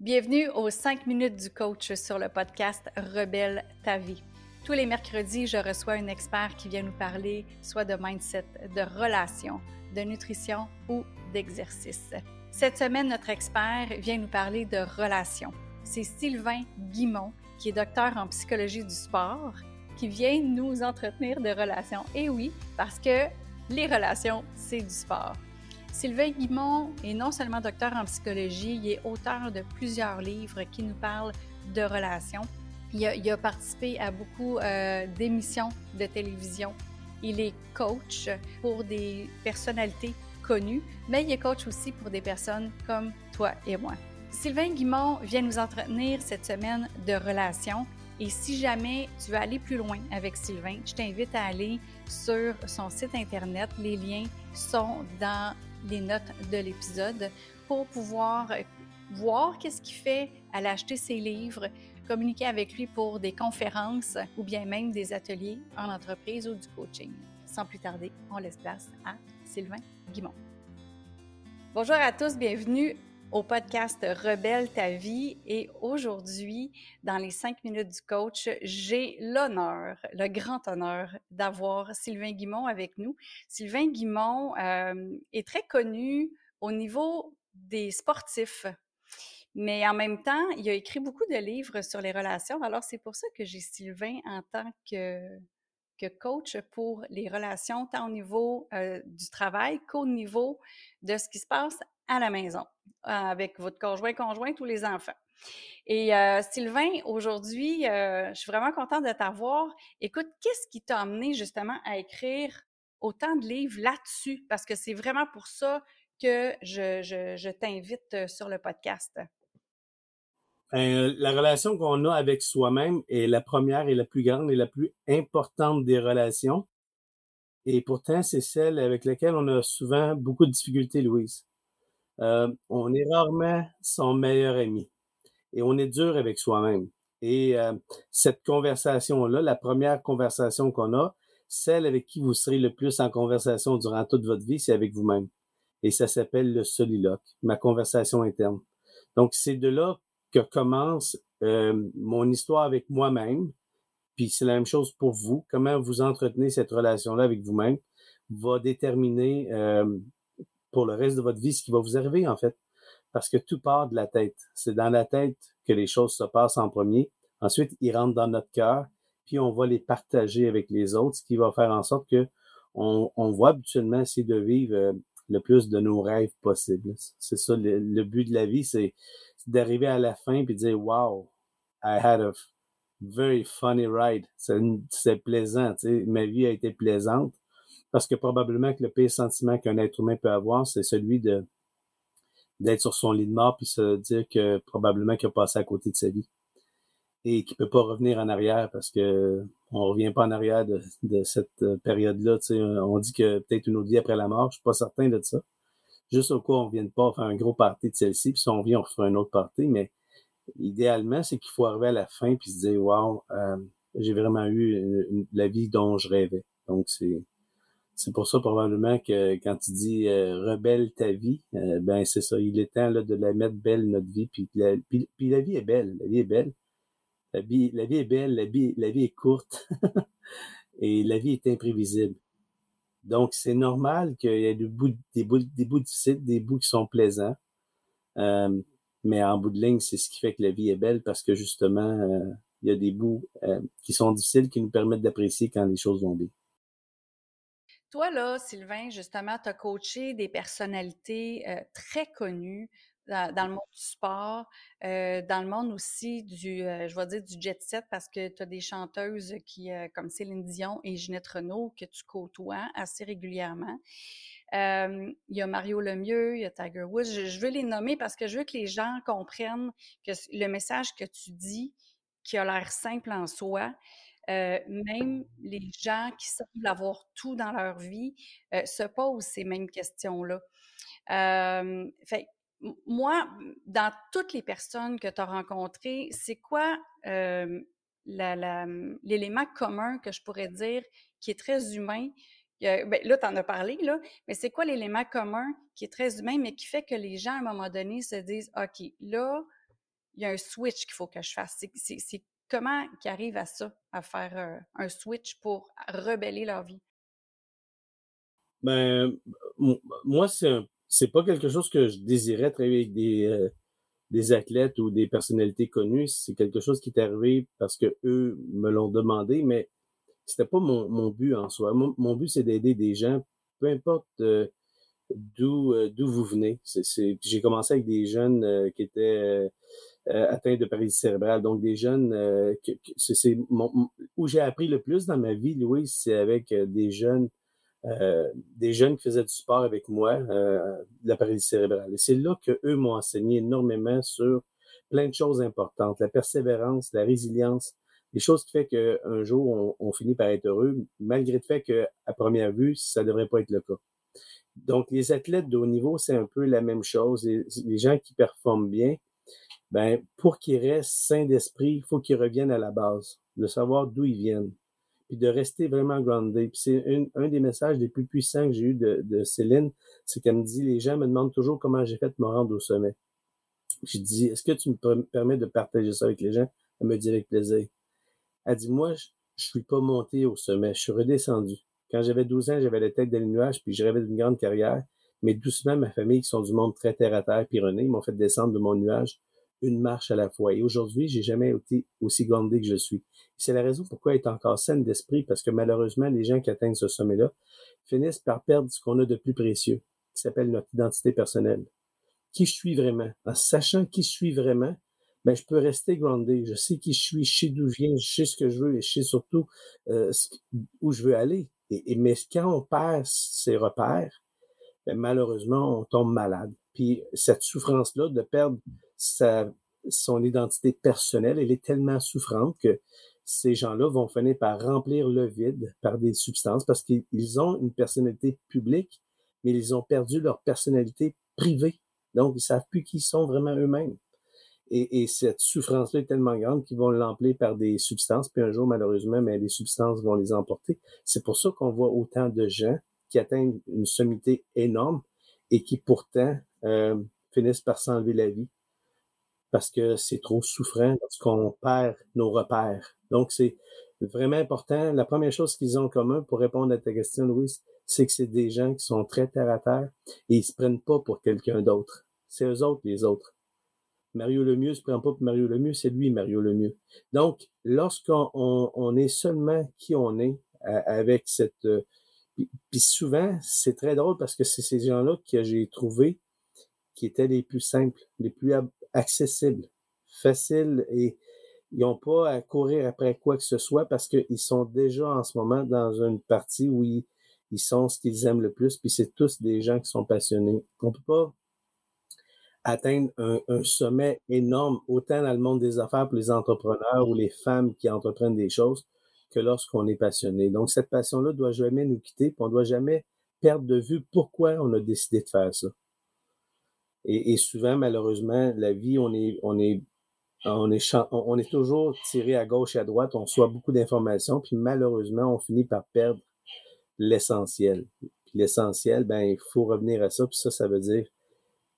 Bienvenue aux 5 minutes du coach sur le podcast Rebelle ta vie. Tous les mercredis, je reçois un expert qui vient nous parler soit de mindset, de relations, de nutrition ou d'exercice. Cette semaine, notre expert vient nous parler de relations. C'est Sylvain Guimont, qui est docteur en psychologie du sport, qui vient nous entretenir de relations. Et oui, parce que les relations, c'est du sport. Sylvain Guimont est non seulement docteur en psychologie, il est auteur de plusieurs livres qui nous parlent de relations. Il a, participé à beaucoup euh, d'émissions de télévision. Il est coach pour des personnalités connues, mais il est coach aussi pour des personnes comme toi et moi. Sylvain Guimont vient nous entretenir cette semaine de relations. Et si jamais tu veux aller plus loin avec Sylvain, je t'invite à aller sur son site Internet. Les liens sont dans les notes de l'épisode pour pouvoir voir qu'est-ce qu'il fait, aller acheter ses livres, communiquer avec lui pour des conférences ou bien même des ateliers en entreprise ou du coaching. Sans plus tarder, on laisse place à Sylvain Guimont. Bonjour à tous, bienvenue au podcast Rebelle ta vie. Et aujourd'hui, dans les cinq minutes du coach, j'ai l'honneur, le grand honneur d'avoir Sylvain Guimont avec nous. Sylvain Guimont euh, est très connu au niveau des sportifs. Mais en même temps, il a écrit beaucoup de livres sur les relations. Alors, c'est pour ça que j'ai Sylvain en tant que, que coach pour les relations, tant au niveau euh, du travail qu'au niveau de ce qui se passe à la maison avec votre conjoint, conjoint, tous les enfants. Et euh, Sylvain, aujourd'hui, euh, je suis vraiment contente de t'avoir. Écoute, qu'est-ce qui t'a amené justement à écrire autant de livres là-dessus? Parce que c'est vraiment pour ça que je, je, t'invite euh, sur le podcast. Ben, la relation qu'on a avec soi-même est la première et la plus grande et la plus importante des relations. Et pourtant, c'est celle avec laquelle on a souvent beaucoup de difficultés, Louise. Euh, on est rarement son meilleur ami et on est dur avec soi-même. Et euh, cette conversation-là, la première conversation qu'on a, celle avec qui vous serez le plus en conversation durant toute votre vie, c'est avec vous-même. Et ça s'appelle le soliloque, ma conversation interne. Donc, c'est de là que commence euh, mon histoire avec moi-même. Puis c'est la même chose pour vous. Comment vous entretenez cette relation-là avec vous-même va déterminer pour le reste de votre vie ce qui va vous arriver, en fait. Parce que tout part de la tête. C'est dans la tête que les choses se passent en premier. Ensuite, ils rentrent dans notre cœur, puis on va les partager avec les autres, ce qui va faire en sorte que on, on va habituellement essayer de vivre euh, le plus de nos rêves possibles. C'est ça, le, but de la vie, c'est d'arriver à la fin puis de dire Wow, I had a very funny ride. C'est plaisant, tu sais, ma vie a été plaisante. Parce que probablement que le pire sentiment qu'un être humain peut avoir, c'est celui de d'être sur son lit de mort puis se dire que probablement qu'il a passé à côté de sa vie et qu'il peut pas revenir en arrière parce que on revient pas en arrière de, cette période-là. On dit que peut-être une autre vie après la mort. Je suis pas certain de ça. Juste au cas où on vient pas faire un gros party de celle-ci, puis si on vient, on refera un autre party. Mais idéalement, c'est qu'il faut arriver à la fin puis se dire Wow, euh, j'ai vraiment eu la vie dont je rêvais. Donc c'est c'est pour ça probablement que quand tu dis euh, rebelle ta vie, euh, ben c'est ça. Il est temps là, de la mettre belle notre vie. Puis la, puis, la vie est belle. La vie est belle. La vie, la vie est belle. La vie, est courte. Et la vie est imprévisible. Donc c'est normal qu'il y ait des bouts, des bouts, des bouts difficiles, des bouts qui sont plaisants. Euh, mais en bout de ligne, c'est ce qui fait que la vie est belle parce que justement, il y a des bouts qui sont difficiles qui nous permettent d'apprécier quand les choses vont bien. Toi, là, Sylvain, justement, tu as coaché des personnalités euh, très connues dans, le monde du sport, euh, dans le monde aussi du, euh, je vais dire, du jet set, parce que tu as des chanteuses qui, comme Céline Dion et Ginette Renault, que tu côtoies assez régulièrement. il y a Mario Lemieux, il y a Tiger Woods. Je, veux les nommer parce que je veux que les gens comprennent que le message que tu dis, qui a l'air simple en soi, euh, même les gens qui semblent avoir tout dans leur vie euh, se posent ces mêmes questions-là. Euh, moi, dans toutes les personnes que tu as rencontrées, c'est quoi l'élément commun que je pourrais dire qui est très humain? Ben, là, tu en as parlé, là, mais c'est quoi l'élément commun qui est très humain, mais qui fait que les gens, à un moment donné, se disent OK, là, il y a un switch qu'il faut que je fasse. Comment qu'ils arrivent à ça, à faire euh, un switch pour rebeller leur vie? Ben, moi, c'est pas quelque chose que je désirais travailler avec des, euh, des athlètes ou des personnalités connues. C'est quelque chose qui est arrivé parce que eux me l'ont demandé, mais c'était pas mon, but en soi. Mon, but, c'est d'aider des gens, peu importe euh, d'où vous venez. J'ai commencé avec des jeunes qui étaient atteints de paralysie cérébrale. Donc, des jeunes, euh, que, c'est où j'ai appris le plus dans ma vie, Louis, c'est avec euh, des jeunes, des jeunes qui faisaient du sport avec moi, de la paralysie cérébrale. Et c'est là que eux m'ont enseigné énormément sur plein de choses importantes, la persévérance, la résilience, des choses qui fait qu'un jour, on, on, finit par être heureux, malgré le fait qu'à première vue, ça devrait pas être le cas. Donc, les athlètes de haut niveau, c'est un peu la même chose. les gens qui performent bien, ben, pour qu'ils restent sains d'esprit, il faut qu'ils reviennent à la base, de savoir d'où ils viennent, puis de rester vraiment grounded. Puis c'est un des messages les plus puissants que j'ai eu de, de Céline, c'est qu'elle me dit, les gens me demandent toujours comment j'ai fait de me rendre au sommet. J'ai dit, est-ce que tu me permets de partager ça avec les gens? Elle me dit avec plaisir. Elle dit, moi, je, je suis pas monté au sommet, je suis redescendu. Quand j'avais 12 ans, j'avais la tête dans les nuages, puis je rêvais d'une grande carrière. Mais doucement, ma famille, qui sont du monde très terre à terre, puis ils m'ont fait descendre de mon nuage une marche à la fois. Et aujourd'hui, j'ai jamais été aussi grandé que je suis. C'est la raison pourquoi être encore saine d'esprit, parce que malheureusement, les gens qui atteignent ce sommet-là finissent par perdre ce qu'on a de plus précieux, qui s'appelle notre identité personnelle. Qui je suis vraiment? En sachant qui je suis vraiment, ben, je peux rester grandé. Je sais qui je suis, je sais d'où je viens, je sais ce que je veux et je sais surtout euh, où je veux aller. Et, mais quand on perd ses repères, ben, malheureusement, on tombe malade. Puis cette souffrance-là de perdre sa, son identité personnelle, elle est tellement souffrante que ces gens-là vont finir par remplir le vide par des substances parce qu'ils ont une personnalité publique, mais ils ont perdu leur personnalité privée. Donc, ils savent plus qui sont vraiment eux-mêmes. Et, et, cette souffrance-là est tellement grande qu'ils vont l'emplir par des substances, puis un jour, malheureusement, mais les substances vont les emporter. C'est pour ça qu'on voit autant de gens qui atteignent une sommité énorme et qui pourtant euh, finissent par s'enlever la vie parce que c'est trop souffrant lorsqu'on perd nos repères. Donc, c'est vraiment important. La première chose qu'ils ont en commun pour répondre à ta question, Louise, c'est que c'est des gens qui sont très terre à terre et ils se prennent pas pour quelqu'un d'autre. C'est eux autres, les autres. Mario Lemieux se prend pas pour Mario Lemieux, c'est lui, Mario Lemieux. Donc, lorsqu'on on, est seulement qui on est, avec cette... Euh, puis, souvent, c'est très drôle parce que c'est ces gens-là que j'ai trouvés qui étaient les plus simples, les plus accessibles, faciles et ils n'ont pas à courir après quoi que ce soit parce qu'ils sont déjà en ce moment dans une partie où ils, sont ce qu'ils aiment le plus, puis c'est tous des gens qui sont passionnés. On peut pas atteindre un, sommet énorme, autant dans le monde des affaires pour les entrepreneurs ou les femmes qui entreprennent des choses, que lorsqu'on est passionné. Donc, cette passion-là doit jamais nous quitter, puis on doit jamais perdre de vue pourquoi on a décidé de faire ça. Et, souvent, malheureusement, la vie, on est, on est, on est, on est toujours tiré à gauche et à droite, on reçoit beaucoup d'informations, puis malheureusement, on finit par perdre l'essentiel. L'essentiel, ben, il faut revenir à ça, puis ça, ça veut dire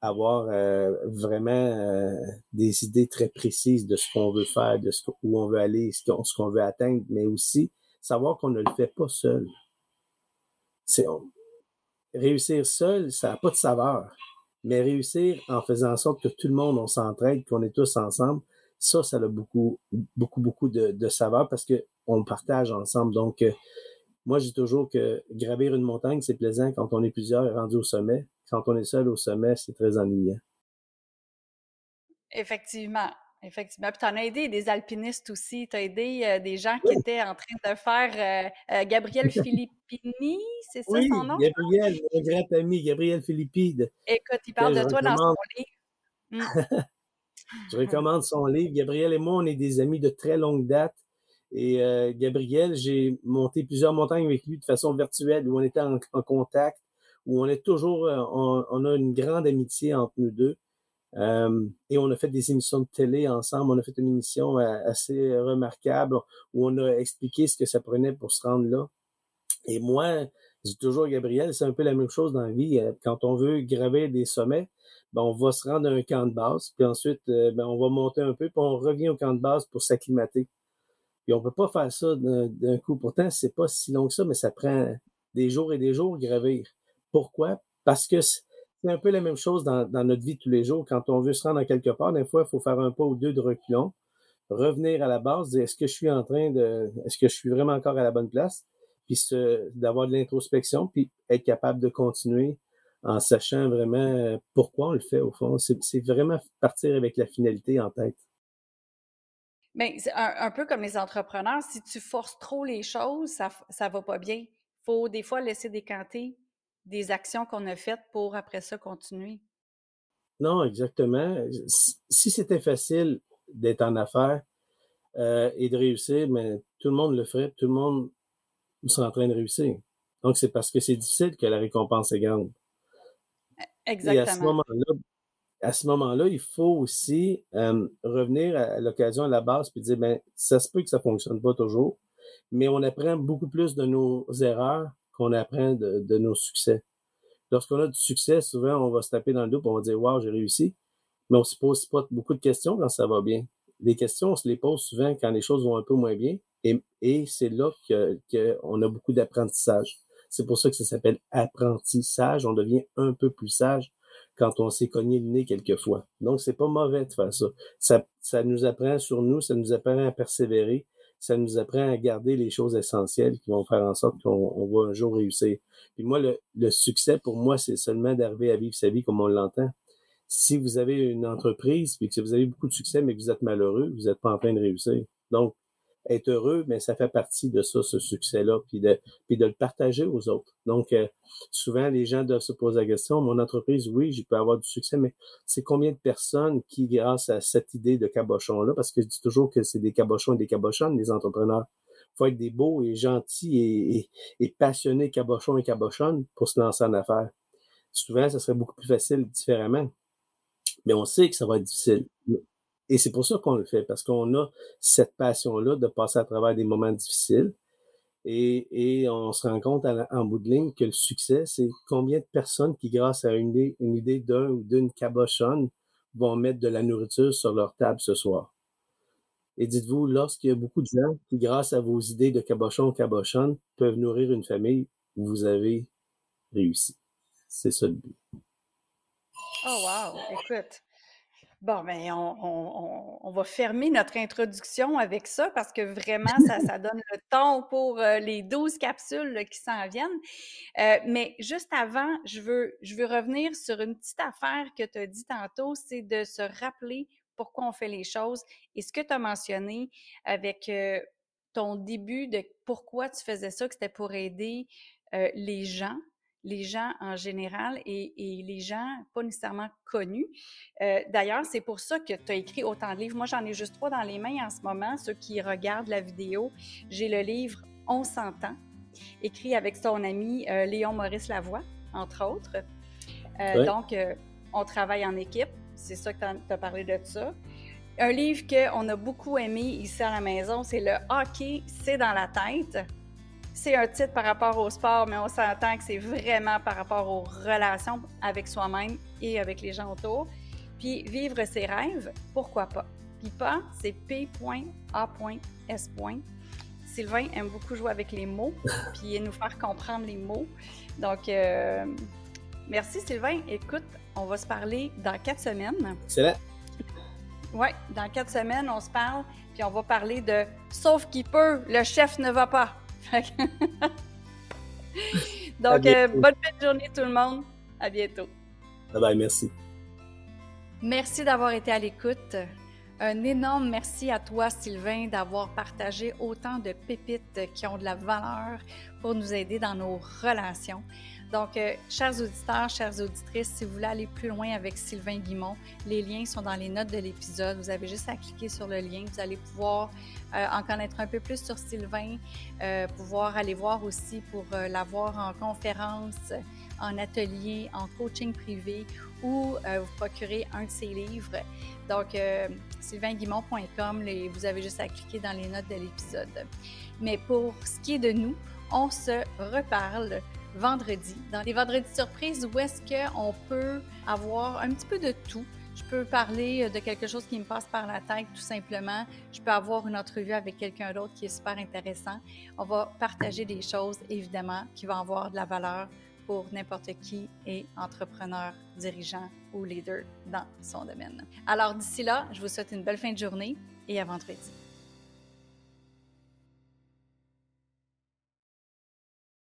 avoir euh, vraiment euh, des idées très précises de ce qu'on veut faire, de ce où on veut aller, ce qu'on veut atteindre, mais aussi savoir qu'on ne le fait pas seul. C'est réussir seul, ça n'a pas de saveur. Mais réussir en faisant en sorte que tout le monde, on s'entraide, qu'on est tous ensemble, ça, ça a beaucoup, beaucoup, beaucoup de, de saveur parce que on le partage ensemble. Donc, euh, moi, je dis toujours que gravir une montagne, c'est plaisant quand on est plusieurs rendus au sommet. Quand on est seul au sommet, c'est très ennuyant. Effectivement. Effectivement. Puis tu en as aidé des alpinistes aussi. Tu as aidé euh, des gens qui étaient en train de faire euh, euh Gabriel Filippini, c'est ça son nom? Gabriel, mon grand ami, Gabriel Philippide. Écoute, il parle de toi dans son livre. Mmh. je recommande son livre. Gabriel et moi, on est des amis de très longue date. Et euh, Gabriel, j'ai monté plusieurs montagnes avec lui de façon virtuelle, où on était en, contact, où on est toujours, on, a une grande amitié entre nous deux. Euh, et on a fait des émissions de télé ensemble. On a fait une émission assez remarquable où on a expliqué ce que ça prenait pour se rendre là. Et moi, je dis toujours Gabriel, c'est un peu la même chose dans la vie. Quand on veut graver des sommets, ben, on va se rendre à un camp de base, puis ensuite, euh, ben, on va monter un peu, puis on revient au camp de base pour s'acclimater. Puis on peut pas faire ça d'un coup. Pourtant, c'est pas si long que ça, mais ça prend des jours et des jours gravir. Pourquoi? Parce que c'est un peu la même chose dans, notre vie de tous les jours. Quand on veut se rendre à quelque part, des fois, il faut faire un pas ou deux de reculons, revenir à la base, dire est-ce que je suis en train de, est-ce que je suis vraiment encore à la bonne place? Puis d'avoir de l'introspection, puis être capable de continuer en sachant vraiment euh, pourquoi on le fait au fond. C'est vraiment partir avec la finalité en tête. Bien, c'est un, peu comme les entrepreneurs, si tu forces trop les choses, ça ne va pas bien. Il faut des fois laisser décanter des actions qu'on a faites pour après ça continuer? Non, exactement. Si c'était facile d'être en affaires euh, et de réussir, mais tout le monde le ferait, tout le monde serait en train de réussir. Donc, c'est parce que c'est difficile que la récompense est grande. Exactement. Et à ce moment-là, à ce moment-là, il faut aussi euh, revenir à l'occasion à la base puis dire ben ça se peut que ça fonctionne pas toujours, mais on apprend beaucoup plus de nos erreurs qu'on apprend de, nos succès. Lorsqu'on a du succès, souvent on va se taper dans le dos, et on va dire wow j'ai réussi, mais on se pose pas beaucoup de questions quand ça va bien. Les questions on se les pose souvent quand les choses vont un peu moins bien, et, c'est là qu'on a beaucoup d'apprentissage. C'est pour ça que ça s'appelle apprentissage. On devient un peu plus sage quand on s'est cogné le nez quelquefois. Donc, c'est pas mauvais de faire ça. Ça nous apprend sur nous, ça nous apprend à persévérer, ça nous apprend à garder les choses essentielles qui vont faire en sorte qu'on va un jour réussir. Puis moi, le, succès, pour moi, c'est seulement d'arriver à vivre sa vie comme on l'entend. Si vous avez une entreprise, puis que vous avez beaucoup de succès, mais que vous êtes malheureux, vous n'êtes pas en train de réussir. Donc, être heureux, mais ça fait partie de ça, ce succès-là, puis de, puis de le partager aux autres. Donc, euh, souvent, les gens doivent se poser la question, mon entreprise, oui, je peux avoir du succès, mais c'est combien de personnes qui, grâce à cette idée de cabochon-là, parce que je dis toujours que c'est des cabochons et des cabochonnes, les entrepreneurs, faut être des beaux et gentils et, passionnés cabochons et cabochonnes pour se lancer en affaires. Souvent, ça serait beaucoup plus facile différemment. Mais on sait que ça va être difficile. Et c'est pour ça qu'on le fait, parce qu'on a cette passion-là de passer à travers des moments difficiles. Et, on se rend compte en bout de ligne que le succès, c'est combien de personnes qui, grâce à une idée, d'un ou d'une cabochonne, vont mettre de la nourriture sur leur table ce soir. Et dites-vous, lorsqu'il y a beaucoup de gens qui, grâce à vos idées de cabochon ou cabochonne, peuvent nourrir une famille, vous avez réussi. C'est ça le but. Oh wow! Écoute, Bon, ben, on, va fermer notre introduction avec ça parce que vraiment, ça, donne le ton pour euh, les 12 capsules qui s'en viennent. Euh, mais juste avant, je veux, je veux revenir sur une petite affaire que tu as dit tantôt, c'est de se rappeler pourquoi on fait les choses. Et ce que tu as mentionné avec euh, ton début de pourquoi tu faisais ça, que c'était pour aider les gens les gens en général et, les gens pas nécessairement connus. Euh, d'ailleurs, c'est pour ça que tu as écrit autant de livres. Moi, j'en ai juste trois dans les mains en ce moment. Ceux qui regardent la vidéo, j'ai le livre On s'entend, écrit avec son ami euh, Léon Maurice Lavoie, entre autres. Euh, donc, on travaille en équipe. C'est ça que tu as, parlé de ça. Un livre qu'on a beaucoup aimé ici à la maison, c'est Le hockey, c'est dans la tête c'est un titre par rapport au sport, mais on s'entend que c'est vraiment par rapport aux relations avec soi-même et avec les gens autour. Puis vivre ses rêves, pourquoi pas? Puis pas, c'est P.A.S. Sylvain aime beaucoup jouer avec les mots, puis nous faire comprendre les mots. Donc, euh, merci Sylvain. Écoute, on va se parler dans quatre semaines. C'est là. Oui, dans quatre semaines, on se parle, puis on va parler de Sauf qui peut, le chef ne va pas. Donc, euh, bonne fin de journée tout le monde. À bientôt. Bye bye, merci. Merci d'avoir été à l'écoute. Un énorme merci à toi, Sylvain, d'avoir partagé autant de pépites qui ont de la valeur pour nous aider dans nos relations. Donc, euh, chers auditeurs, chères auditrices, si vous voulez aller plus loin avec Sylvain Guimont, les liens sont dans les notes de l'épisode. Vous avez juste à cliquer sur le lien. Vous allez pouvoir euh, en connaître un peu plus sur Sylvain, euh, pouvoir aller voir aussi pour l'avoir en conférence, en atelier, en coaching privé ou vous procurer un de ses livres. Donc, sylvainguimont.com, vous avez juste à cliquer dans les notes de l'épisode. Mais pour ce qui est de nous, on se reparle vendredi, dans les vendredis surprises où est-ce qu'on peut avoir un petit peu de tout? Je peux parler de quelque chose qui me passe par la tête tout simplement. Je peux avoir une entrevue avec quelqu'un d'autre qui est super intéressant. On va partager des choses, évidemment, qui vont avoir de la valeur pour n'importe qui est entrepreneur, dirigeant ou leader dans son domaine. Alors d'ici là, je vous souhaite une belle fin de journée et à vendredi.